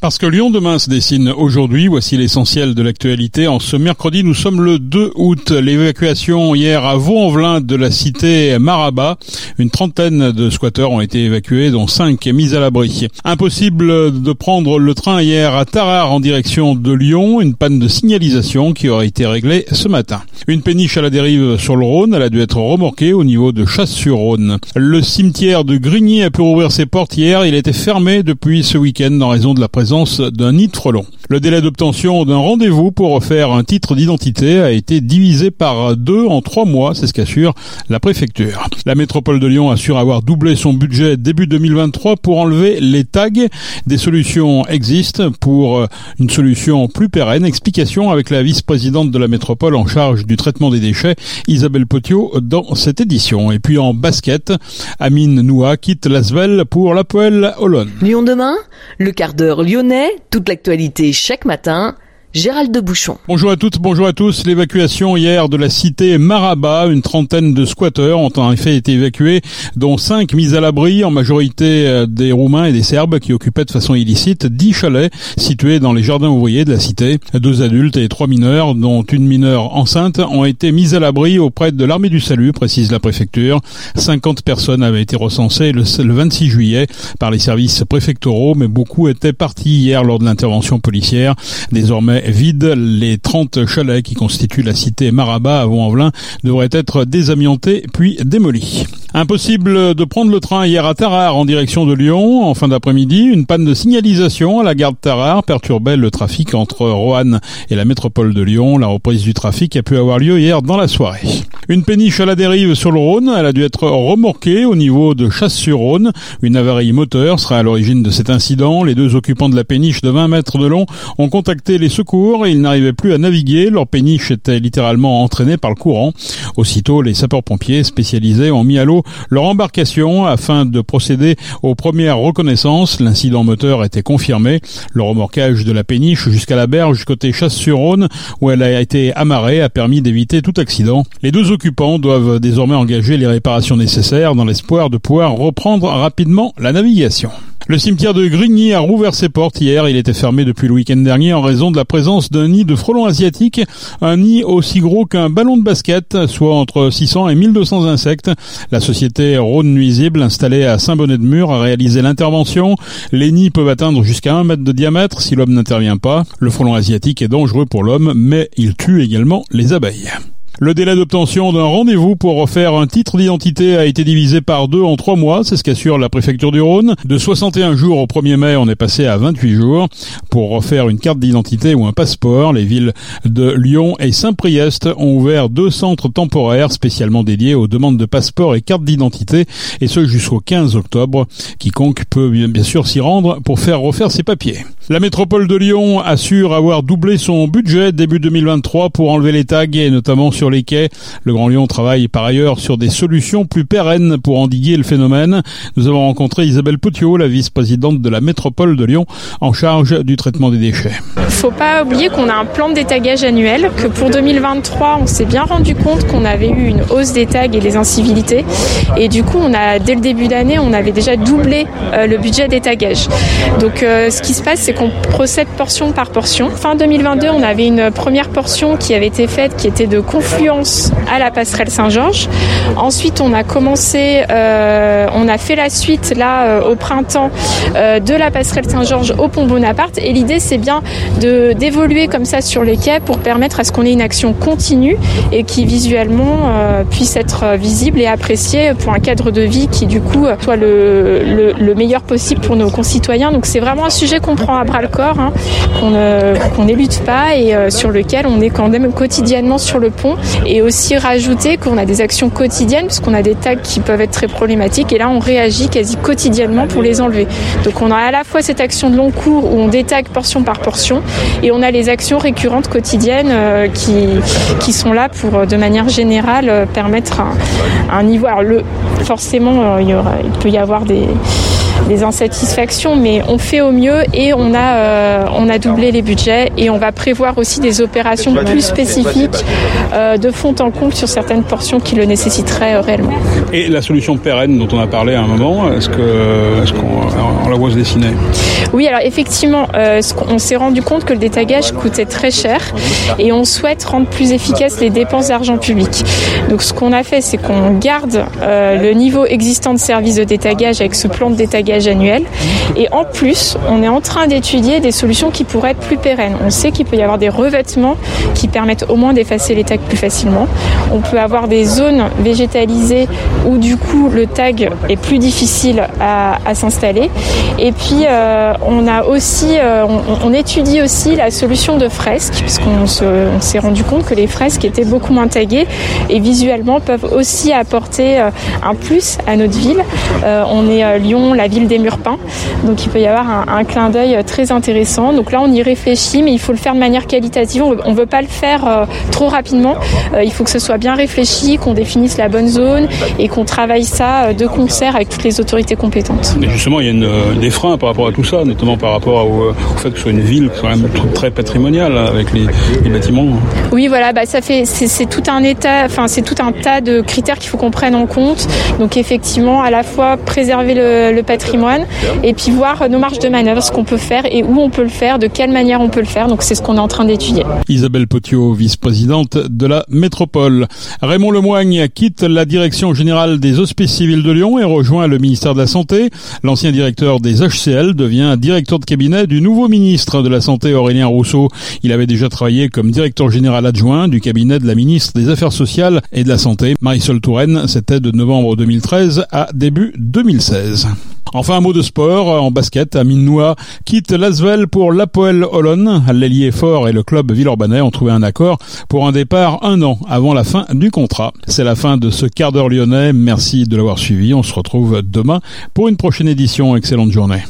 Parce que Lyon demain se dessine aujourd'hui, voici l'essentiel de l'actualité. En ce mercredi, nous sommes le 2 août. L'évacuation hier à Vaux-en-Velin de la cité Marabat. Une trentaine de squatteurs ont été évacués, dont 5 mis à l'abri. Impossible de prendre le train hier à Tarare en direction de Lyon. Une panne de signalisation qui aurait été réglée ce matin. Une péniche à la dérive sur le Rhône. Elle a dû être remorquée au niveau de Chasse-sur-Rhône. Le cimetière de Grigny a pu rouvrir ses portes hier. Il était fermé depuis ce week-end en raison de la présence d'un nid de frelons. Le délai d'obtention d'un rendez-vous pour refaire un titre d'identité a été divisé par deux en trois mois, c'est ce qu'assure la préfecture. La métropole de Lyon assure avoir doublé son budget début 2023 pour enlever les tags. Des solutions existent pour une solution plus pérenne. Explication avec la vice-présidente de la métropole en charge du traitement des déchets, Isabelle Potiot, dans cette édition. Et puis en basket, Amine Noua quitte l'Asvel pour la Poêle Olonne. Lyon demain, le quart d'heure lyonnais, toute l'actualité chaque matin Gérald de Bouchon. Bonjour à toutes, bonjour à tous. L'évacuation hier de la cité Maraba, une trentaine de squatteurs ont en effet été évacués, dont cinq mis à l'abri, en majorité euh, des Roumains et des Serbes qui occupaient de façon illicite dix chalets situés dans les jardins ouvriers de la cité. Deux adultes et trois mineurs, dont une mineure enceinte, ont été mis à l'abri auprès de l'armée du salut, précise la préfecture. 50 personnes avaient été recensées le, le 26 juillet par les services préfectoraux, mais beaucoup étaient partis hier lors de l'intervention policière. Désormais vide. Les 30 chalets qui constituent la cité Marabat à Vaux-en-Velin devraient être désamiantés puis démolis. Impossible de prendre le train hier à Tarare en direction de Lyon. En fin d'après-midi, une panne de signalisation à la gare de Tarare perturbait le trafic entre Roanne et la métropole de Lyon. La reprise du trafic a pu avoir lieu hier dans la soirée. Une péniche à la dérive sur le Rhône, elle a dû être remorquée au niveau de Chasse-sur-Rhône. Une avarie moteur sera à l'origine de cet incident. Les deux occupants de la péniche de 20 mètres de long ont contacté les secours ils n'arrivaient plus à naviguer. Leur péniche était littéralement entraînée par le courant. Aussitôt, les sapeurs-pompiers spécialisés ont mis à l'eau leur embarcation afin de procéder aux premières reconnaissances. L'incident moteur était confirmé. Le remorquage de la péniche jusqu'à la berge côté Chasse-sur-Rhône où elle a été amarrée a permis d'éviter tout accident. Les deux occupants doivent désormais engager les réparations nécessaires dans l'espoir de pouvoir reprendre rapidement la navigation. Le cimetière de Grigny a rouvert ses portes hier. Il était fermé depuis le week-end dernier en raison de la présence d'un nid de frelons asiatiques, un nid aussi gros qu'un ballon de basket, soit entre 600 et 1200 insectes. La société Rhône Nuisible, installée à Saint-Bonnet-de-Mur, a réalisé l'intervention. Les nids peuvent atteindre jusqu'à un mètre de diamètre si l'homme n'intervient pas. Le frelon asiatique est dangereux pour l'homme, mais il tue également les abeilles. Le délai d'obtention d'un rendez-vous pour refaire un titre d'identité a été divisé par deux en trois mois, c'est ce qu'assure la préfecture du Rhône. De 61 jours au 1er mai, on est passé à 28 jours. Pour refaire une carte d'identité ou un passeport, les villes de Lyon et Saint-Priest ont ouvert deux centres temporaires spécialement dédiés aux demandes de passeport et carte d'identité, et ce jusqu'au 15 octobre. Quiconque peut bien sûr s'y rendre pour faire refaire ses papiers. La métropole de Lyon assure avoir doublé son budget début 2023 pour enlever les tags et notamment sur les quais. Le Grand Lyon travaille par ailleurs sur des solutions plus pérennes pour endiguer le phénomène. Nous avons rencontré Isabelle Potiot, la vice-présidente de la métropole de Lyon, en charge du traitement des déchets. Faut pas oublier qu'on a un plan de détagage annuel, que pour 2023, on s'est bien rendu compte qu'on avait eu une hausse des tags et des incivilités. Et du coup, on a, dès le début d'année, on avait déjà doublé euh, le budget des tagages. Donc, euh, ce qui se passe, c'est qu'on procède portion par portion. Fin 2022, on avait une première portion qui avait été faite, qui était de à la passerelle Saint-Georges. Ensuite, on a commencé, euh, on a fait la suite là euh, au printemps euh, de la passerelle Saint-Georges au pont Bonaparte. Et l'idée, c'est bien d'évoluer comme ça sur les quais pour permettre à ce qu'on ait une action continue et qui visuellement puisse être visible et appréciée pour un cadre de vie qui du coup soit le, le, le meilleur possible pour nos concitoyens. Donc c'est vraiment un sujet qu'on prend à bras le corps, hein, qu'on qu'on n'élude pas et sur lequel on est quand même quotidiennement sur le pont. Et aussi rajouter qu'on a des actions quotidiennes puisqu'on a des tags qui peuvent être très problématiques et là on réagit quasi quotidiennement pour les enlever. Donc on a à la fois cette action de long cours où on détague portion par portion et on a les actions récurrentes quotidiennes euh, qui, qui sont là pour euh, de manière générale euh, permettre un, niveau. Alors le, forcément il peut y avoir des des insatisfactions, mais on fait au mieux et on a, on a doublé les budgets et on va prévoir aussi des opérations plus spécifiques de fond en compte sur certaines portions qui le nécessiteraient réellement. Et la solution pérenne dont on a parlé à un moment, est-ce qu'on est la voit se dessiner? Oui, alors effectivement, on s'est rendu compte que le détagage coûtait très cher et on souhaite rendre plus efficaces les dépenses d'argent public. Donc ce qu'on a fait, c'est qu'on garde euh, le niveau existant de service de détagage avec ce plan de détagage annuel et en plus, on est en train d'étudier des solutions qui pourraient être plus pérennes. On sait qu'il peut y avoir des revêtements qui permettent au moins d'effacer les tags plus facilement. On peut avoir des zones végétalisées où du coup le tag est plus difficile à, s'installer. Et puis euh, on a aussi, euh, on, étudie aussi la solution de fresques puisqu'on s'est rendu compte que les fresques étaient beaucoup moins taguées et visuellement peuvent aussi apporter euh, un plus à notre ville. On est à Lyon, la ville des murs peints, donc il peut y avoir un, clin d'œil très intéressant. Donc là, on y réfléchit, mais il faut le faire de manière qualitative. On ne veut pas le faire euh, trop rapidement. il faut que ce soit bien réfléchi, qu'on définisse la bonne zone et qu'on travaille ça de concert avec toutes les autorités compétentes. Mais justement, il y a une, des freins par rapport à tout ça, notamment par rapport au, fait que ce soit une ville quand même très patrimoniale avec les, les bâtiments. Oui, voilà, bah, ça fait c'est tout un état, enfin c'est tout un tas de critères qu'il faut qu'on prenne en compte. Donc effectivement, à la fois préserver le, patrimoine et puis voir nos marges de manœuvre, ce qu'on peut faire et où on peut le faire, de quelle manière on peut le faire. Donc c'est ce qu'on est en train d'étudier. Isabelle Potiot, vice-présidente de la métropole. Raymond Lemoigne quitte la direction générale des Hospices civils de Lyon et rejoint le ministère de la Santé. L'ancien directeur des HCL devient directeur de cabinet du nouveau ministre de la Santé Aurélien Rousseau. Il avait déjà travaillé comme directeur général adjoint du cabinet de la ministre des Affaires sociales et de la Santé, Marisol Touraine. C'était de novembre 2013 à début 2016. Enfin, un mot de sport. En basket, Amine Noua quitte l'Asvel pour l'Apoel Olon. L'ailier fort et le club Villeurbanais ont trouvé un accord pour un départ un an avant la fin du contrat. C'est la fin de ce quart d'heure lyonnais. Merci de l'avoir suivi. On se retrouve demain pour une prochaine édition. Excellente journée.